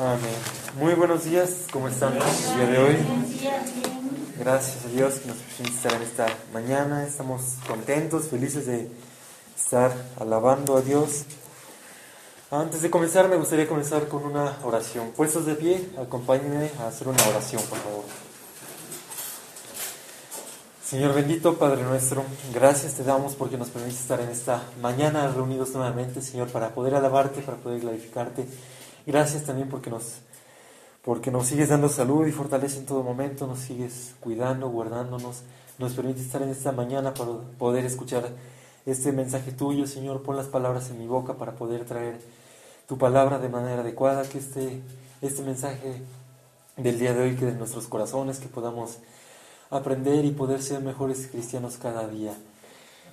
Amén. Muy buenos días, ¿cómo están el día de hoy? Gracias a Dios que nos permite estar en esta mañana. Estamos contentos, felices de estar alabando a Dios. Antes de comenzar, me gustaría comenzar con una oración. Puestos de pie, acompáñenme a hacer una oración, por favor. Señor bendito, Padre nuestro, gracias te damos porque nos permite estar en esta mañana reunidos nuevamente, Señor, para poder alabarte, para poder glorificarte. Gracias también porque nos, porque nos sigues dando salud y fortaleza en todo momento, nos sigues cuidando, guardándonos, nos permite estar en esta mañana para poder escuchar este mensaje tuyo, Señor. Pon las palabras en mi boca para poder traer tu palabra de manera adecuada, que este, este mensaje del día de hoy quede en nuestros corazones, que podamos aprender y poder ser mejores cristianos cada día.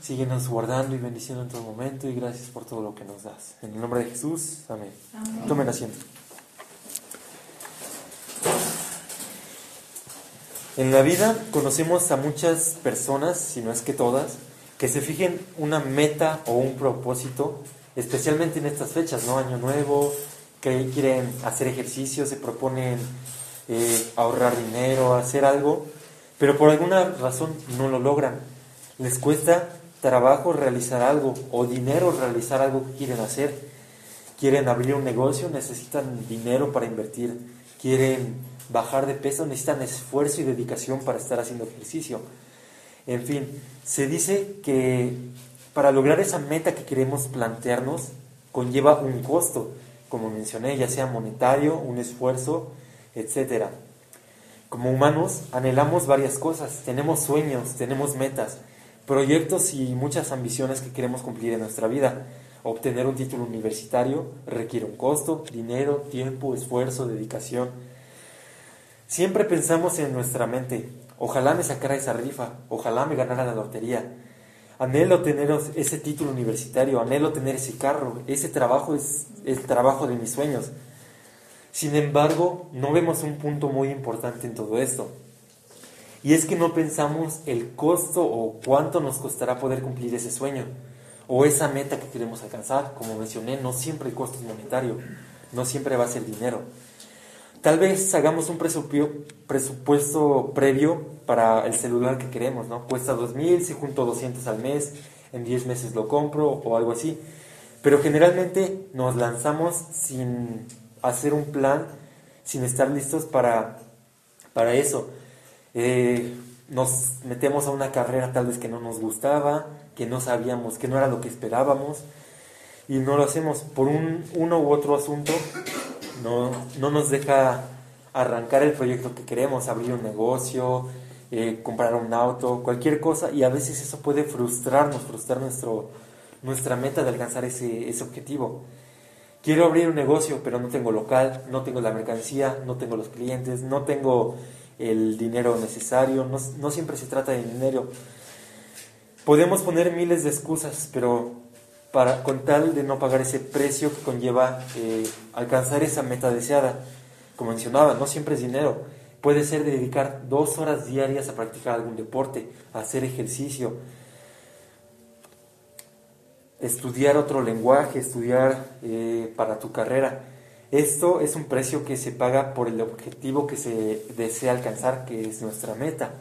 Síguenos guardando y bendiciendo en todo momento y gracias por todo lo que nos das. En el nombre de Jesús, amén. Tomen asiento. En la vida conocemos a muchas personas, si no es que todas, que se fijen una meta o un propósito, especialmente en estas fechas, ¿no? Año Nuevo, que quieren hacer ejercicio, se proponen eh, ahorrar dinero, hacer algo, pero por alguna razón no lo logran. Les cuesta trabajo realizar algo o dinero realizar algo que quieren hacer. Quieren abrir un negocio, necesitan dinero para invertir. Quieren bajar de peso, necesitan esfuerzo y dedicación para estar haciendo ejercicio. En fin, se dice que para lograr esa meta que queremos plantearnos conlleva un costo, como mencioné, ya sea monetario, un esfuerzo, etc. Como humanos anhelamos varias cosas, tenemos sueños, tenemos metas, proyectos y muchas ambiciones que queremos cumplir en nuestra vida. Obtener un título universitario requiere un costo, dinero, tiempo, esfuerzo, dedicación. Siempre pensamos en nuestra mente, ojalá me sacara esa rifa, ojalá me ganara la lotería. Anhelo tener ese título universitario, anhelo tener ese carro, ese trabajo es el trabajo de mis sueños. Sin embargo, no vemos un punto muy importante en todo esto. Y es que no pensamos el costo o cuánto nos costará poder cumplir ese sueño o esa meta que queremos alcanzar. Como mencioné, no siempre el costo es monetario, no siempre va a ser dinero. Tal vez hagamos un presupuesto previo para el celular que queremos, ¿no? Cuesta 2000, si junto 200 al mes, en 10 meses lo compro o algo así. Pero generalmente nos lanzamos sin hacer un plan, sin estar listos para, para eso. Eh, nos metemos a una carrera tal vez que no nos gustaba, que no sabíamos, que no era lo que esperábamos, y no lo hacemos por un, uno u otro asunto, no, no nos deja arrancar el proyecto que queremos, abrir un negocio, eh, comprar un auto, cualquier cosa, y a veces eso puede frustrarnos, frustrar nuestro, nuestra meta de alcanzar ese, ese objetivo. Quiero abrir un negocio, pero no tengo local, no tengo la mercancía, no tengo los clientes, no tengo el dinero necesario, no, no siempre se trata de dinero. Podemos poner miles de excusas, pero para, con tal de no pagar ese precio que conlleva eh, alcanzar esa meta deseada. Como mencionaba, no siempre es dinero. Puede ser dedicar dos horas diarias a practicar algún deporte, hacer ejercicio, estudiar otro lenguaje, estudiar eh, para tu carrera. Esto es un precio que se paga por el objetivo que se desea alcanzar, que es nuestra meta.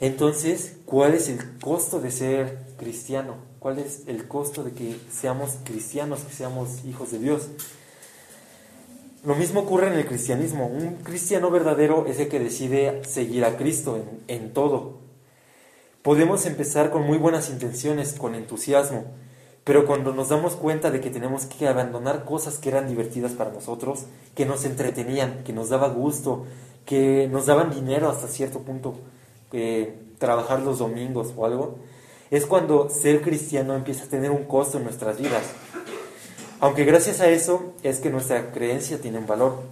Entonces, ¿cuál es el costo de ser cristiano? ¿Cuál es el costo de que seamos cristianos, que seamos hijos de Dios? Lo mismo ocurre en el cristianismo. Un cristiano verdadero es el que decide seguir a Cristo en, todo. Podemos empezar con muy buenas intenciones, con entusiasmo, pero cuando nos damos cuenta de que tenemos que abandonar cosas que eran divertidas para nosotros, que nos entretenían, que nos daba gusto, que nos daban dinero hasta cierto punto, eh, trabajar los domingos o algo, es cuando ser cristiano empieza a tener un costo en nuestras vidas. Aunque gracias a eso es que nuestra creencia tiene un valor.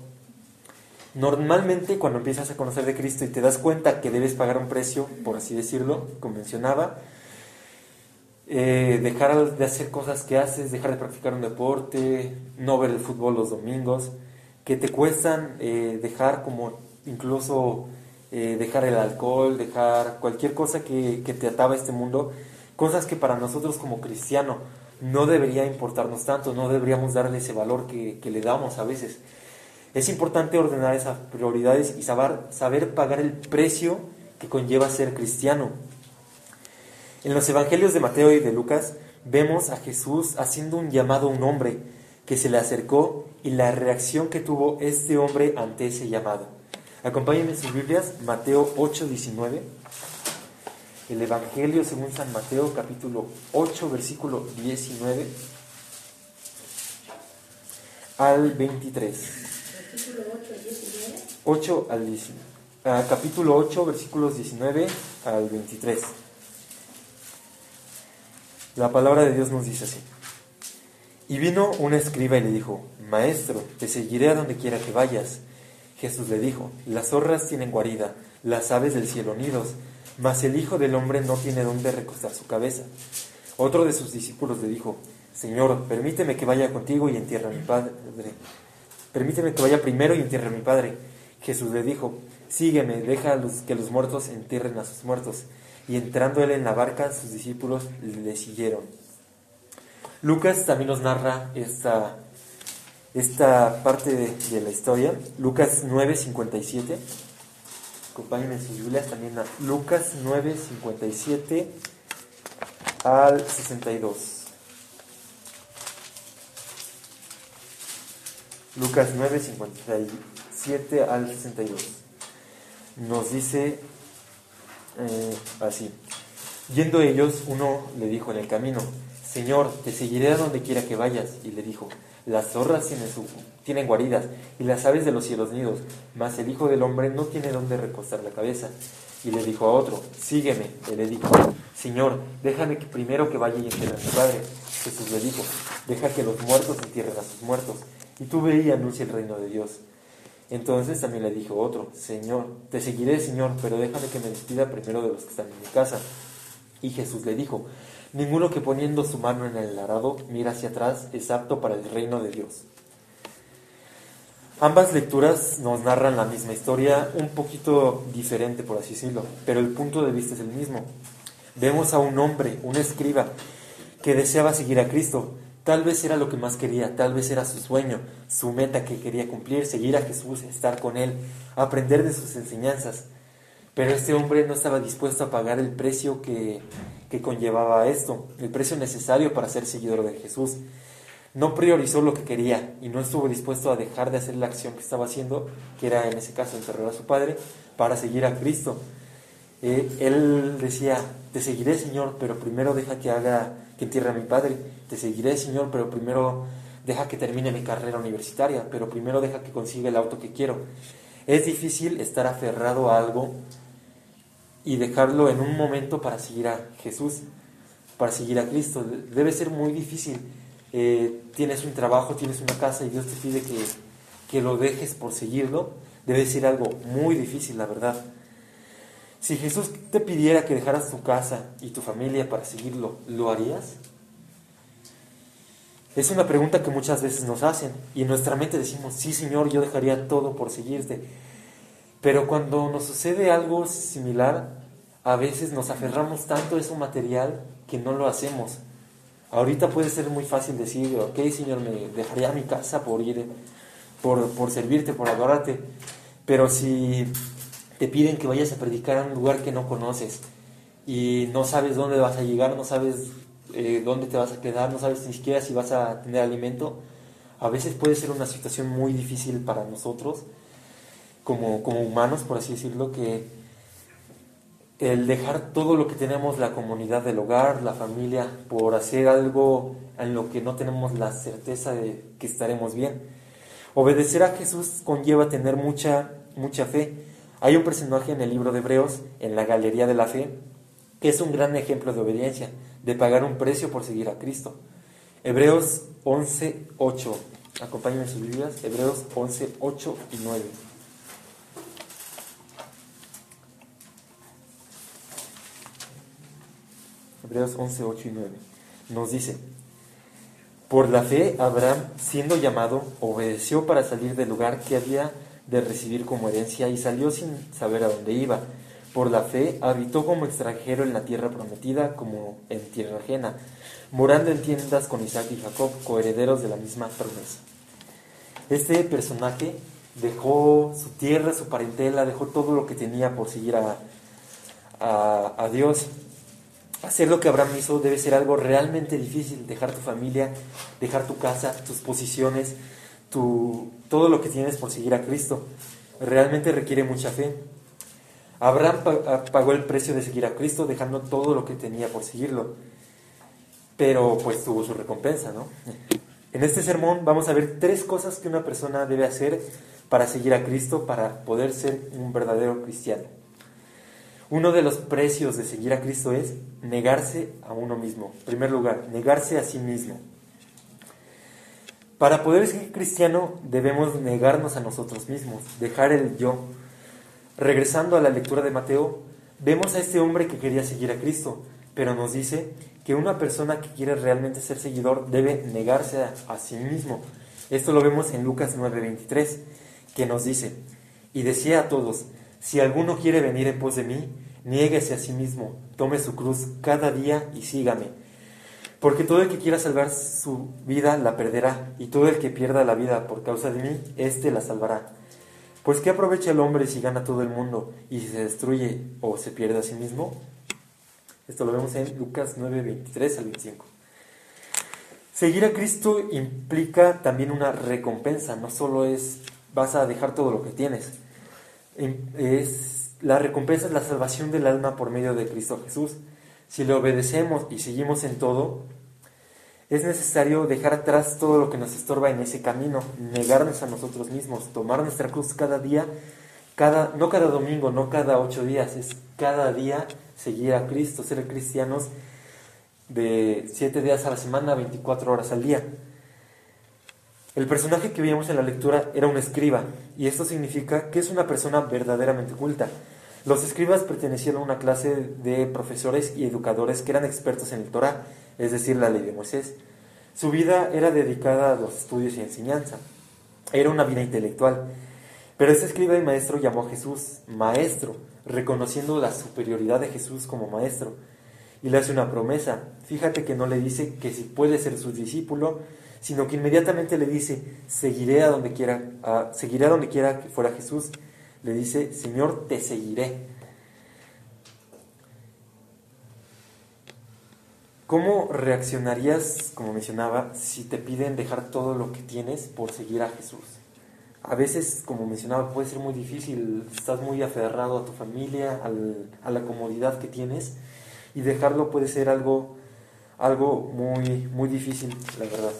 Normalmente cuando empiezas a conocer de Cristo y te das cuenta que debes pagar un precio, por así decirlo, como mencionaba, eh, dejar de hacer cosas que haces, dejar de practicar un deporte, no ver el fútbol los domingos, que te cuestan eh, dejar como incluso eh, dejar el alcohol, dejar cualquier cosa que, te ataba a este mundo, cosas que para nosotros como cristiano no debería importarnos tanto, no deberíamos darle ese valor que, que le damos a veces. Es importante ordenar esas prioridades y saber, saber pagar el precio que conlleva ser cristiano. En los evangelios de Mateo y de Lucas vemos a Jesús haciendo un llamado a un hombre que se le acercó y la reacción que tuvo este hombre ante ese llamado. Acompáñenme en sus Biblias, Mateo 8, 19. El Evangelio según San Mateo, capítulo 8, versículo 19 al 23. 8 al 19. Ah, capítulo 8, versículos 19 al 23. La palabra de Dios nos dice así. Y vino un escriba y le dijo, Maestro, te seguiré a donde quiera que vayas. Jesús le dijo, Las zorras tienen guarida, las aves del cielo nidos, mas el Hijo del Hombre no tiene donde recostar su cabeza. Otro de sus discípulos le dijo, Señor, permíteme que vaya contigo y entierre a mi padre. Permíteme que vaya primero y entierre a mi padre. Jesús le dijo, Sígueme, deja que los muertos entierren a sus muertos y entrando él en la barca, sus discípulos le siguieron. Lucas también nos narra esta, esta parte de, la historia, Lucas 9:57. Acompáñenme en sus Biblias también a Lucas 9:57 al 62. Lucas 9:57 al 62. Nos dice eh, así. Yendo ellos, uno le dijo en el camino, Señor, te seguiré a donde quiera que vayas. Y le dijo, las zorras tienen, su, tienen guaridas y las aves de los cielos nidos, mas el Hijo del Hombre no tiene donde recostar la cabeza. Y le dijo a otro, sígueme. Él le dijo, Señor, déjame que primero que vaya y entierre a mi padre. Jesús le dijo, deja que los muertos entierren a sus muertos, y tú ve y anuncia el reino de Dios. Entonces también le dijo otro, Señor, te seguiré, Señor, pero déjame que me despida primero de los que están en mi casa. Y Jesús le dijo, ninguno que poniendo su mano en el arado mira hacia atrás es apto para el reino de Dios. Ambas lecturas nos narran la misma historia, un poquito diferente por así decirlo, pero el punto de vista es el mismo. Vemos a un hombre, un escriba, que deseaba seguir a Cristo, Tal vez era lo que más quería, tal vez era su sueño, su meta que quería cumplir, seguir a Jesús, estar con Él, aprender de sus enseñanzas. Pero este hombre no estaba dispuesto a pagar el precio que, que conllevaba esto, el precio necesario para ser seguidor de Jesús. No priorizó lo que quería y no estuvo dispuesto a dejar de hacer la acción que estaba haciendo, que era en ese caso enterrar a su padre, para seguir a Cristo. Eh, él decía, te seguiré Señor, pero primero deja que haga, que entierre a mi padre. Te seguiré Señor, pero primero deja que termine mi carrera universitaria, pero primero deja que consiga el auto que quiero. Es difícil estar aferrado a algo y dejarlo en un momento para seguir a Jesús, para seguir a Cristo. Debe ser muy difícil. Eh, tienes un trabajo, tienes una casa y Dios te pide que, que lo dejes por seguirlo. Debe ser algo muy difícil, la verdad. Si Jesús te pidiera que dejaras tu casa y tu familia para seguirlo, ¿lo harías? Es una pregunta que muchas veces nos hacen y en nuestra mente decimos, sí Señor, yo dejaría todo por seguirte. Pero cuando nos sucede algo similar, a veces nos aferramos tanto a eso material que no lo hacemos. Ahorita puede ser muy fácil decir, ok Señor, me dejaría mi casa por ir, por, por servirte, por adorarte. Pero si te piden que vayas a predicar a un lugar que no conoces y no sabes dónde vas a llegar, no sabes eh, dónde te vas a quedar, no sabes ni siquiera si vas a tener alimento, a veces puede ser una situación muy difícil para nosotros, como, como humanos, por así decirlo, que el dejar todo lo que tenemos, la comunidad del hogar, la familia, por hacer algo en lo que no tenemos la certeza de que estaremos bien. Obedecer a Jesús conlleva tener mucha, mucha fe. Hay un personaje en el libro de Hebreos, en la Galería de la Fe, que es un gran ejemplo de obediencia, de pagar un precio por seguir a Cristo. Hebreos 11, 8. Acompáñenme en sus Biblias. Hebreos 11, 8 y 9. Hebreos 11, 8 y 9. Nos dice, por la fe Abraham, siendo llamado, obedeció para salir del lugar que había de recibir como herencia y salió sin saber a dónde iba. Por la fe habitó como extranjero en la tierra prometida como en tierra ajena, morando en tiendas con Isaac y Jacob, coherederos de la misma promesa. Este personaje dejó su tierra, su parentela, dejó todo lo que tenía por seguir a, a, Dios Hacer lo que Abraham hizo debe ser algo realmente difícil, dejar tu familia, dejar tu casa, tus posiciones, tu, todo lo que tienes por seguir a Cristo. Realmente requiere mucha fe. Abraham ah, pagó el precio de seguir a Cristo dejando todo lo que tenía por seguirlo. Pero pues tuvo su recompensa, ¿no? En este sermón vamos a ver tres cosas que una persona debe hacer para seguir a Cristo, para poder ser un verdadero cristiano. Uno de los precios de seguir a Cristo es negarse a uno mismo. En primer lugar, negarse a sí mismo. Para poder ser cristiano debemos negarnos a nosotros mismos, dejar el yo. Regresando a la lectura de Mateo, vemos a este hombre que quería seguir a Cristo, pero nos dice que una persona que quiere realmente ser seguidor debe negarse a, sí mismo. Esto lo vemos en Lucas 9:23, que nos dice, y decía a todos, si alguno quiere venir en pos de mí, niéguese a sí mismo, tome su cruz cada día y sígame. Porque todo el que quiera salvar su vida la perderá, y todo el que pierda la vida por causa de mí, éste la salvará. Pues ¿qué aprovecha el hombre si gana todo el mundo y se destruye o se pierde a sí mismo? Esto lo vemos en Lucas 9, 23 al 25. Seguir a Cristo implica también una recompensa, no solo es vas a dejar todo lo que tienes, es, la recompensa es la salvación del alma por medio de Cristo Jesús. Si le obedecemos y seguimos en todo, es necesario dejar atrás todo lo que nos estorba en ese camino, negarnos a nosotros mismos, tomar nuestra cruz cada día, cada, no cada domingo, no cada ocho días, es cada día seguir a Cristo, ser cristianos de siete días a la semana, 24 horas al día. El personaje que veíamos en la lectura era un escriba, y esto significa que es una persona verdaderamente culta. Los escribas pertenecían a una clase de profesores y educadores que eran expertos en el Torah, es decir, la ley de Moisés. Su vida era dedicada a los estudios y enseñanza. Era una vida intelectual. Pero este escriba y maestro llamó a Jesús maestro, reconociendo la superioridad de Jesús como maestro. Y le hace una promesa. Fíjate que no le dice que si puede ser su discípulo, sino que inmediatamente le dice, seguiré a donde quiera, seguiré a donde quiera que fuera Jesús. Le dice, Señor, te seguiré. ¿Cómo reaccionarías, como mencionaba, si te piden dejar todo lo que tienes por seguir a Jesús? A veces, como mencionaba, puede ser muy difícil, estás muy aferrado a tu familia, a la comodidad que tienes, y dejarlo puede ser algo, algo muy, muy difícil, la verdad.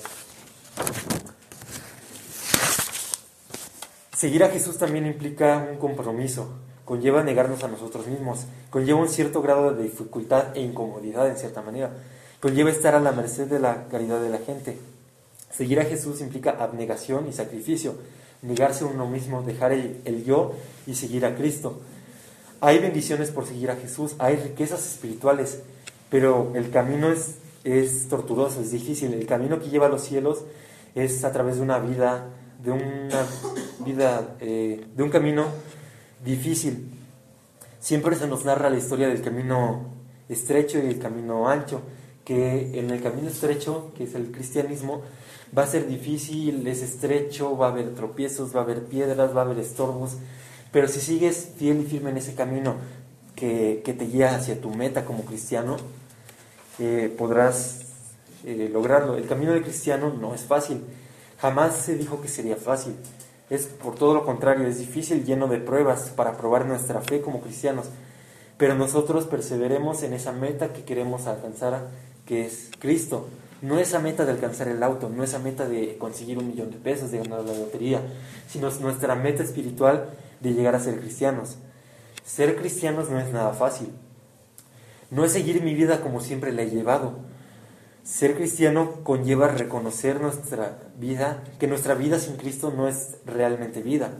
Seguir a Jesús también implica un compromiso, conlleva negarnos a nosotros mismos, conlleva un cierto grado de dificultad e incomodidad en cierta manera, conlleva estar a la merced de la caridad de la gente. Seguir a Jesús implica abnegación y sacrificio, negarse a uno mismo, dejar el, yo y seguir a Cristo. Hay bendiciones por seguir a Jesús, hay riquezas espirituales, pero el camino es, es torturoso, es difícil. El camino que lleva a los cielos es a través de una vida, de una vida, eh, de un camino difícil. Siempre se nos narra la historia del camino estrecho y el camino ancho, que en el camino estrecho, que es el cristianismo, va a ser difícil, es estrecho, va a haber tropiezos, va a haber piedras, va a haber estorbos, pero si sigues fiel y firme en ese camino que, te guía hacia tu meta como cristiano, eh, podrás eh, lograrlo. El camino del cristiano no es fácil, jamás se dijo que sería fácil. Es por todo lo contrario, es difícil, lleno de pruebas para probar nuestra fe como cristianos. Pero nosotros perseveremos en esa meta que queremos alcanzar, que es Cristo. No esa meta de alcanzar el auto, no esa meta de conseguir un millón de pesos, de ganar la lotería, sino nuestra meta espiritual de llegar a ser cristianos. Ser cristianos no es nada fácil. No es seguir mi vida como siempre la he llevado Ser cristiano conlleva reconocer nuestra vida, que nuestra vida sin Cristo no es realmente vida.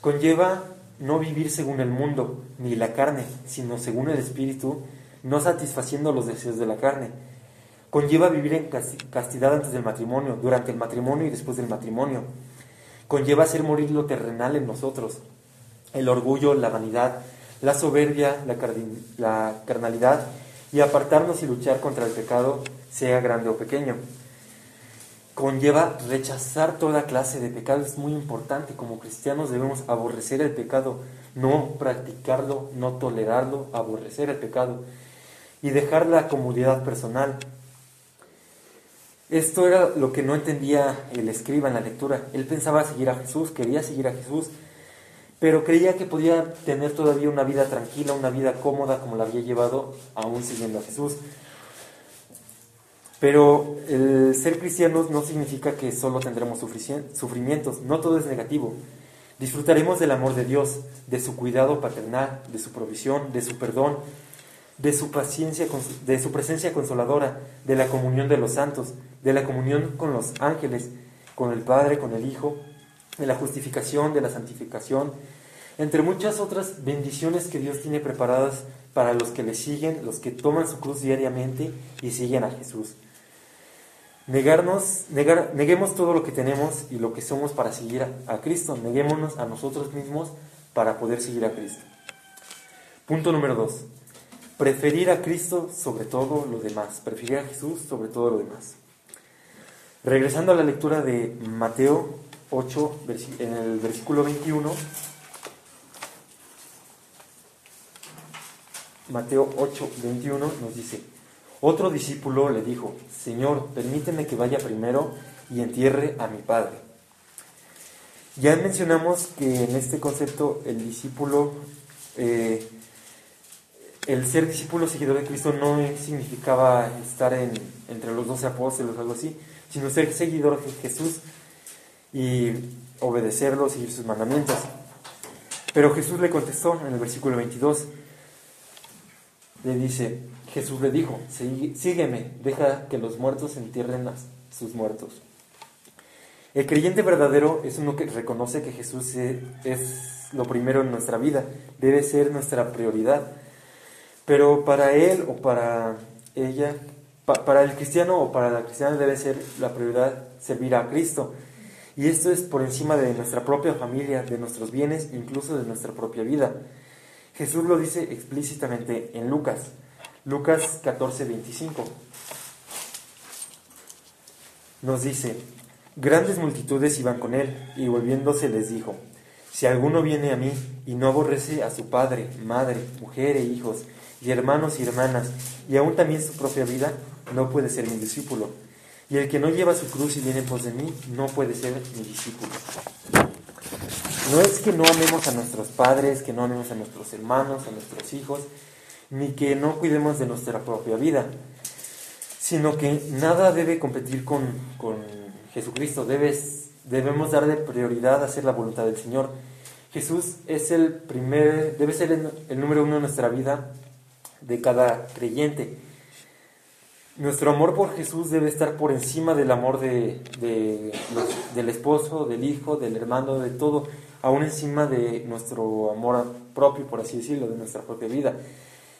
Conlleva no vivir según el mundo ni la carne, sino según el Espíritu, no satisfaciendo los deseos de la carne. Conlleva vivir en castidad antes del matrimonio, durante el matrimonio y después del matrimonio. Conlleva hacer morir lo terrenal en nosotros, el orgullo, la vanidad, la soberbia, la, la carnalidad y apartarnos y luchar contra el pecado, sea grande o pequeño. Conlleva rechazar toda clase de pecado, es muy importante. Como cristianos debemos aborrecer el pecado, no practicarlo, no tolerarlo, aborrecer el pecado y dejar la comodidad personal. Esto era lo que no entendía el escriba en la lectura. Él pensaba seguir a Jesús, quería seguir a Jesús, pero creía que podía tener todavía una vida tranquila, una vida cómoda como la había llevado aún siguiendo a Jesús. Pero el ser cristianos no significa que solo tendremos sufrimientos, no todo es negativo. Disfrutaremos del amor de Dios, de su cuidado paternal, de su provisión, de su perdón, de su paciencia, de su presencia consoladora, de la comunión de los santos, de la comunión con los ángeles, con el Padre, con el Hijo, de la justificación, de la santificación, entre muchas otras bendiciones que Dios tiene preparadas para los que le siguen, los que toman su cruz diariamente y siguen a Jesús. Negarnos, negar, neguemos todo lo que tenemos y lo que somos para seguir a, Cristo. Neguémonos a nosotros mismos para poder seguir a Cristo. Punto número dos. Preferir a Cristo sobre todo lo demás. Preferir a Jesús sobre todo lo demás. Regresando a la lectura de Mateo 8, en el versículo 21. Mateo 8, 21 nos dice, otro discípulo le dijo, Señor, permíteme que vaya primero y entierre a mi Padre. Ya mencionamos que en este concepto el discípulo, eh, el ser discípulo seguidor de Cristo no significaba estar en, entre los doce apóstoles o algo así, sino ser seguidor de Jesús y obedecerlo, seguir sus mandamientos. Pero Jesús le contestó en el versículo 22, le dice, Jesús le dijo, sígueme, deja que los muertos entierren a sus muertos. El creyente verdadero es uno que reconoce que Jesús es lo primero en nuestra vida, debe ser nuestra prioridad. Pero para él o para ella, para el cristiano o para la cristiana debe ser la prioridad servir a Cristo. Y esto es por encima de nuestra propia familia, de nuestros bienes, incluso de nuestra propia vida. Jesús lo dice explícitamente en Lucas, Lucas 14, 25. Nos dice, grandes multitudes iban con él, y volviéndose les dijo, si alguno viene a mí y no aborrece a su padre, madre, mujer e hijos, y hermanos y hermanas, y aún también su propia vida, no puede ser mi discípulo. Y el que no lleva su cruz y viene en pos de mí, no puede ser mi discípulo. No es que no amemos a nuestros padres, que no amemos a nuestros hermanos, a nuestros hijos, ni que no cuidemos de nuestra propia vida, sino que nada debe competir con, Jesucristo. Debes, debemos darle prioridad a hacer la voluntad del Señor. Jesús es el primer, debe ser el, número uno en nuestra vida de cada creyente. Nuestro amor por Jesús debe estar por encima del amor de, del esposo, del hijo, del hermano, de todo aún encima de nuestro amor propio, por así decirlo, de nuestra propia vida.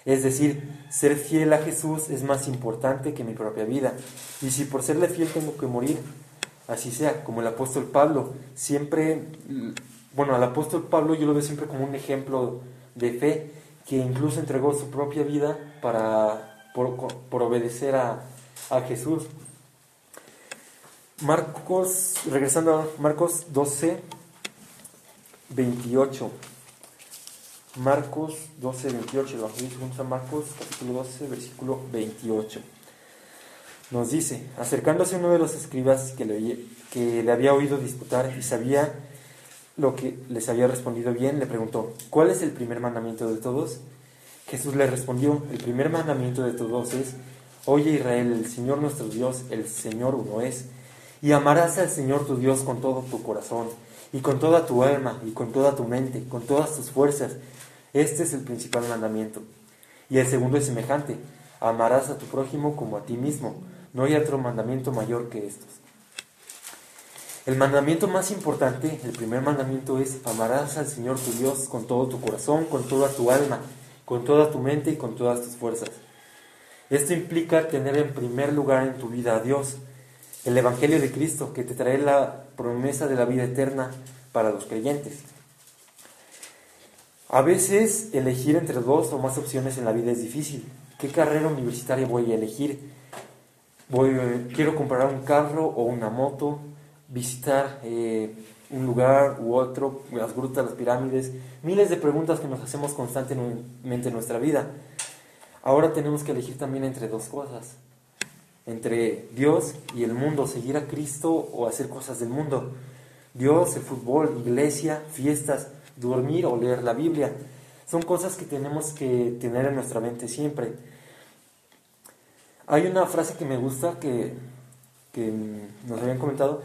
Es decir, ser fiel a Jesús es más importante que mi propia vida. Y si por serle fiel tengo que morir, así sea, como el apóstol Pablo, siempre, bueno, al apóstol Pablo yo lo veo siempre como un ejemplo de fe, que incluso entregó su propia vida para, por, obedecer a, a Jesús. Marcos, regresando a Marcos 12, 28. Marcos 12, 28. Lo vamos a Marcos capítulo 12, versículo 28. Nos dice, acercándose uno de los escribas que le, que le había oído disputar y sabía lo que les había respondido bien, le preguntó, ¿cuál es el primer mandamiento de todos? Jesús le respondió, el primer mandamiento de todos es, Oye Israel, el Señor nuestro Dios, el Señor uno es, y amarás al Señor tu Dios con todo tu corazón y con toda tu alma y con toda tu mente, con todas tus fuerzas. Este es el principal mandamiento. Y el segundo es semejante. Amarás a tu prójimo como a ti mismo. No hay otro mandamiento mayor que estos. El mandamiento más importante, el primer mandamiento es amarás al Señor tu Dios con todo tu corazón, con toda tu alma, con toda tu mente y con todas tus fuerzas. Esto implica tener en primer lugar en tu vida a Dios, el Evangelio de Cristo, que te trae la promesa de la vida eterna para los creyentes. A veces elegir entre dos o más opciones en la vida es difícil. ¿Qué carrera universitaria voy a elegir? Voy, quiero comprar un carro o una moto, visitar eh, un lugar u otro, las grutas, las pirámides, miles de preguntas que nos hacemos constantemente en nuestra vida. Ahora tenemos que elegir también entre dos cosas, entre Dios y el mundo, seguir a Cristo o hacer cosas del mundo. Dios, el fútbol, iglesia, fiestas, dormir o leer la Biblia. Son cosas que tenemos que tener en nuestra mente siempre. Hay una frase que me gusta que, que nos habían comentado,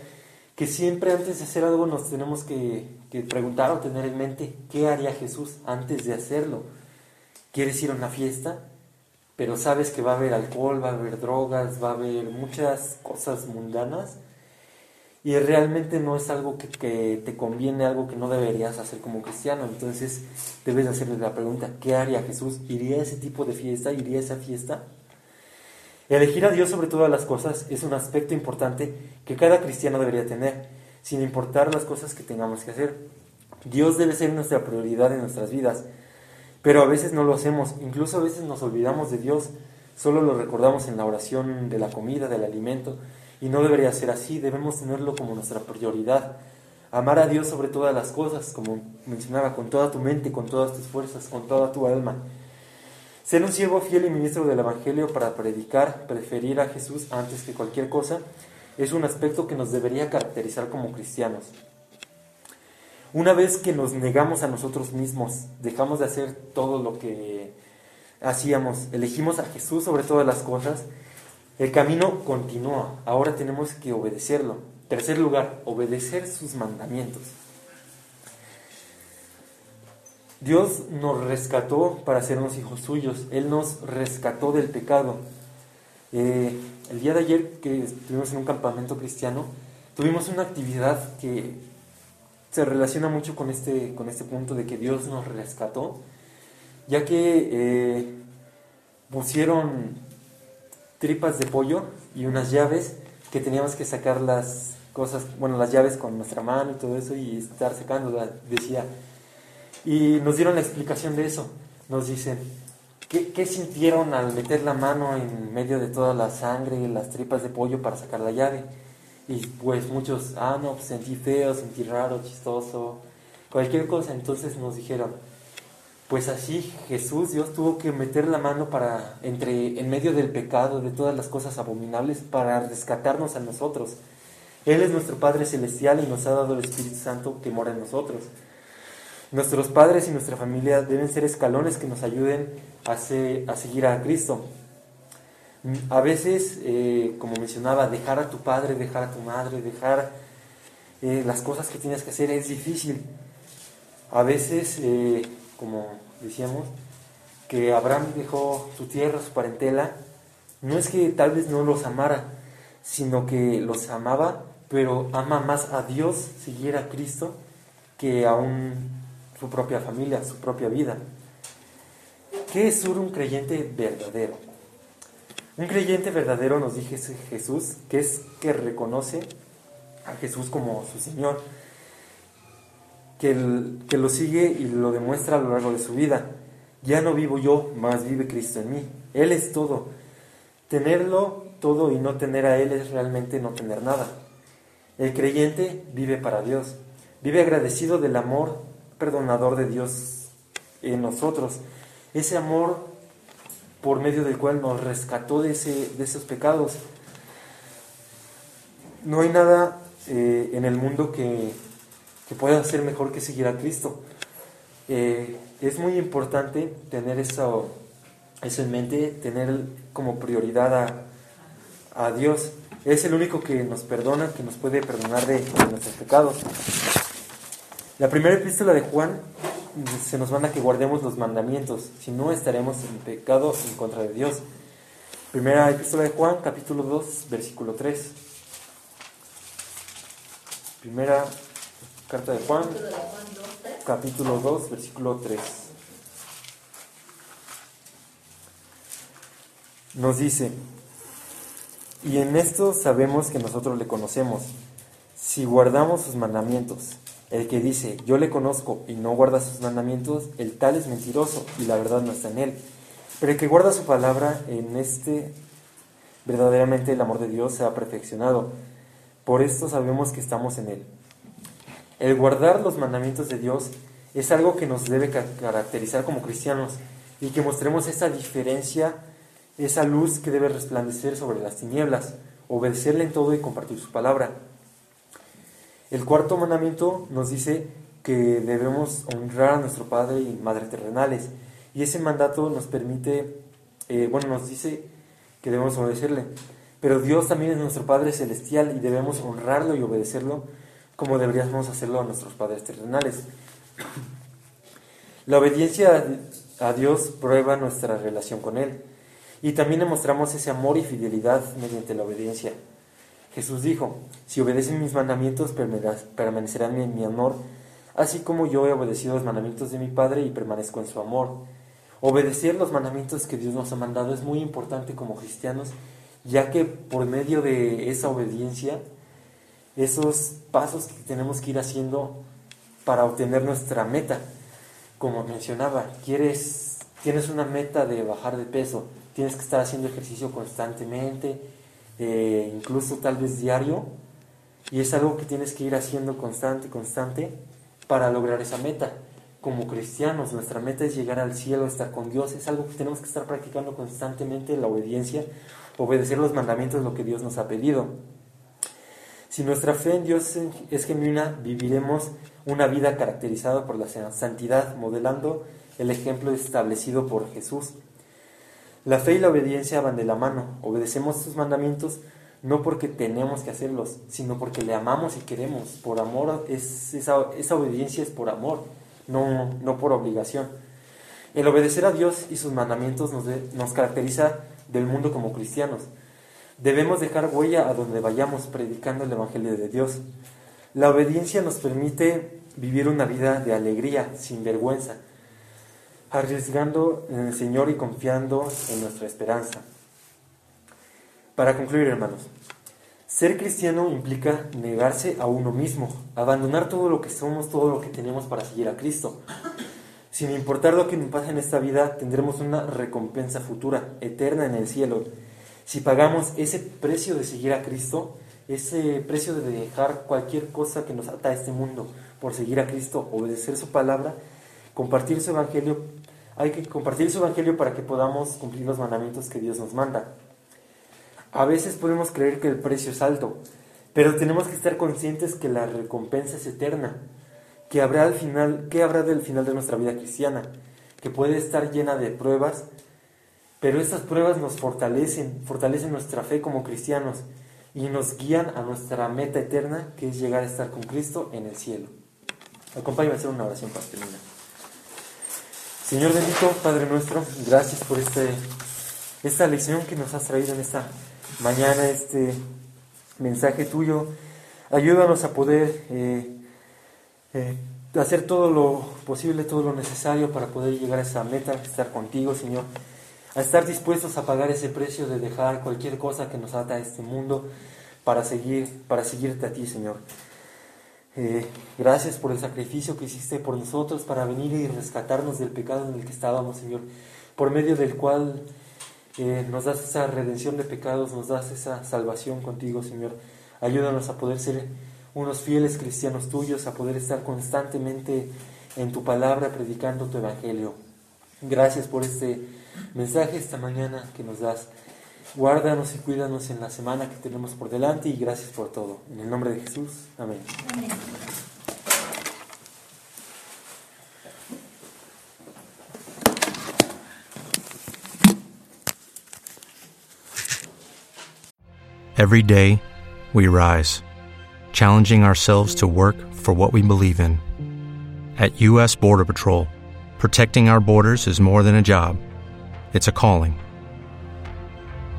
que siempre antes de hacer algo nos tenemos que, que preguntar o tener en mente qué haría Jesús antes de hacerlo. ¿Quieres ir a una fiesta? Pero sabes que va a haber alcohol, va a haber drogas, va a haber muchas cosas mundanas y realmente no es algo que, te conviene, algo que no deberías hacer como cristiano. Entonces debes hacerle la pregunta, ¿qué haría Jesús? ¿Iría a ese tipo de fiesta? ¿Iría a esa fiesta? Elegir a Dios sobre todas las cosas es un aspecto importante que cada cristiano debería tener, sin importar las cosas que tengamos que hacer. Dios debe ser nuestra prioridad en nuestras vidas. Pero a veces no lo hacemos, incluso a veces nos olvidamos de Dios, solo lo recordamos en la oración de la comida, del alimento, y no debería ser así, debemos tenerlo como nuestra prioridad. Amar a Dios sobre todas las cosas, como mencionaba, con toda tu mente, con todas tus fuerzas, con toda tu alma. Ser un siervo fiel y ministro del Evangelio para predicar, preferir a Jesús antes que cualquier cosa, es un aspecto que nos debería caracterizar como cristianos. Una vez que nos negamos a nosotros mismos, dejamos de hacer todo lo que hacíamos, elegimos a Jesús sobre todas las cosas, el camino continúa. Ahora tenemos que obedecerlo. Tercer lugar, obedecer sus mandamientos. Dios nos rescató para sernos hijos suyos. Él nos rescató del pecado. Eh, el día de ayer que estuvimos en un campamento cristiano, tuvimos una actividad que se relaciona mucho con este, con este punto de que Dios nos rescató, ya que eh, pusieron tripas de pollo y unas llaves que teníamos que sacar las cosas, bueno, las llaves con nuestra mano y todo eso y estar secando, decía. Y nos dieron la explicación de eso. Nos dicen, ¿qué, ¿qué, sintieron al meter la mano en medio de toda la sangre y las tripas de pollo para sacar la llave? Y pues muchos, ah, no, pues sentí feo, sentí raro, chistoso, cualquier cosa. Entonces nos dijeron, pues así Jesús, Dios tuvo que meter la mano para, entre, en medio del pecado, de todas las cosas abominables, para rescatarnos a nosotros. Él es nuestro Padre Celestial y nos ha dado el Espíritu Santo que mora en nosotros. Nuestros padres y nuestra familia deben ser escalones que nos ayuden a, a seguir a Cristo. A veces, eh, como mencionaba, dejar a tu padre, dejar a tu madre, dejar eh, las cosas que tienes que hacer es difícil. A veces, eh, como decíamos, que Abraham dejó su tierra, su parentela, no es que tal vez no los amara, sino que los amaba, pero ama más a Dios, seguir a Cristo, que a su propia familia, su propia vida. ¿Qué es ser un creyente verdadero? Un creyente verdadero nos dice Jesús, que es que reconoce a Jesús como su Señor, que, que lo sigue y lo demuestra a lo largo de su vida. Ya no vivo yo, más vive Cristo en mí. Él es todo. Tenerlo todo y no tener a Él es realmente no tener nada. El creyente vive para Dios, vive agradecido del amor perdonador de Dios en nosotros. Ese amor por medio del cual nos rescató de, ese, de esos pecados. No hay nada eh, en el mundo que, que, pueda ser mejor que seguir a Cristo. Eh, es muy importante tener eso, eso, en mente, tener como prioridad a, a, Dios. Es el único que nos perdona, que nos puede perdonar de, de nuestros pecados. La primera epístola de Juan se nos manda que guardemos los mandamientos, si no estaremos en pecado en contra de Dios. Primera epístola de Juan, capítulo 2, versículo 3. Primera carta de Juan, capítulo 2, versículo 3. Nos dice, y en esto sabemos que nosotros le conocemos, si guardamos sus mandamientos. El que dice, yo le conozco y no guarda sus mandamientos, el tal es mentiroso y la verdad no está en él. Pero el que guarda su palabra, en este verdaderamente el amor de Dios se ha perfeccionado. Por esto sabemos que estamos en él. El guardar los mandamientos de Dios es algo que nos debe caracterizar como cristianos y que mostremos esa diferencia, esa luz que debe resplandecer sobre las tinieblas, obedecerle en todo y compartir su palabra. El cuarto mandamiento nos dice que debemos honrar a nuestro Padre y Madre terrenales. Y ese mandato nos permite, eh, bueno, nos dice que debemos obedecerle. Pero Dios también es nuestro Padre celestial y debemos honrarlo y obedecerlo como deberíamos hacerlo a nuestros padres terrenales. La obediencia a Dios prueba nuestra relación con Él y también demostramos ese amor y fidelidad mediante la obediencia. Jesús dijo, si obedecen mis mandamientos permanecerán en mi amor, así como yo he obedecido los mandamientos de mi Padre y permanezco en su amor. Obedecer los mandamientos que Dios nos ha mandado es muy importante como cristianos, ya que por medio de esa obediencia, esos pasos que tenemos que ir haciendo para obtener nuestra meta, como mencionaba, quieres, tienes una meta de bajar de peso, tienes que estar haciendo ejercicio constantemente, eh, incluso tal vez diario, y es algo que tienes que ir haciendo constante, constante, para lograr esa meta. Como cristianos, nuestra meta es llegar al cielo, estar con Dios, es algo que tenemos que estar practicando constantemente, la obediencia, obedecer los mandamientos, lo que Dios nos ha pedido. Si nuestra fe en Dios es genuina, viviremos una vida caracterizada por la santidad, modelando el ejemplo establecido por Jesús. La fe y la obediencia van de la mano. Obedecemos sus mandamientos no porque tenemos que hacerlos, sino porque le amamos y queremos. Por amor, es, esa, obediencia es por amor, no, no por obligación. El obedecer a Dios y sus mandamientos nos, nos caracteriza del mundo como cristianos. Debemos dejar huella a donde vayamos predicando el Evangelio de Dios. La obediencia nos permite vivir una vida de alegría, sin vergüenza, arriesgando en el Señor y confiando en nuestra esperanza. Para concluir, hermanos, ser cristiano implica negarse a uno mismo, abandonar todo lo que somos, todo lo que tenemos para seguir a Cristo. Sin importar lo que nos pase en esta vida, tendremos una recompensa futura, eterna en el cielo. Si pagamos ese precio de seguir a Cristo, ese precio de dejar cualquier cosa que nos ata a este mundo por seguir a Cristo, obedecer su palabra, compartir su evangelio, hay que compartir su evangelio para que podamos cumplir los mandamientos que Dios nos manda. A veces podemos creer que el precio es alto, pero tenemos que estar conscientes que la recompensa es eterna, que habrá al final, que habrá del final de nuestra vida cristiana, que puede estar llena de pruebas, pero estas pruebas nos fortalecen, fortalecen nuestra fe como cristianos y nos guían a nuestra meta eterna, que es llegar a estar con Cristo en el cielo. Acompáñame a hacer una oración para. Señor bendito, Padre nuestro, gracias por este, esta lección que nos has traído en esta mañana, este mensaje tuyo. Ayúdanos a poder eh, eh, hacer todo lo posible, todo lo necesario para poder llegar a esa meta, estar contigo, Señor. A estar dispuestos a pagar ese precio de dejar cualquier cosa que nos ata a este mundo para seguir, para seguirte a ti, Señor. Eh, gracias por el sacrificio que hiciste por nosotros para venir y rescatarnos del pecado en el que estábamos, Señor, por medio del cual eh, nos das esa redención de pecados, nos das esa salvación contigo, Señor. Ayúdanos a poder ser unos fieles cristianos tuyos, a poder estar constantemente en tu palabra predicando tu evangelio. Gracias por este mensaje esta mañana que nos das. Guárdanos y cuídanos en la semana que tenemos por delante y gracias por todo. En el nombre de Jesús. Amén. Every day, we rise, challenging ourselves to work for what we believe in. At U.S. Border Patrol, protecting our borders is more than a job, it's a calling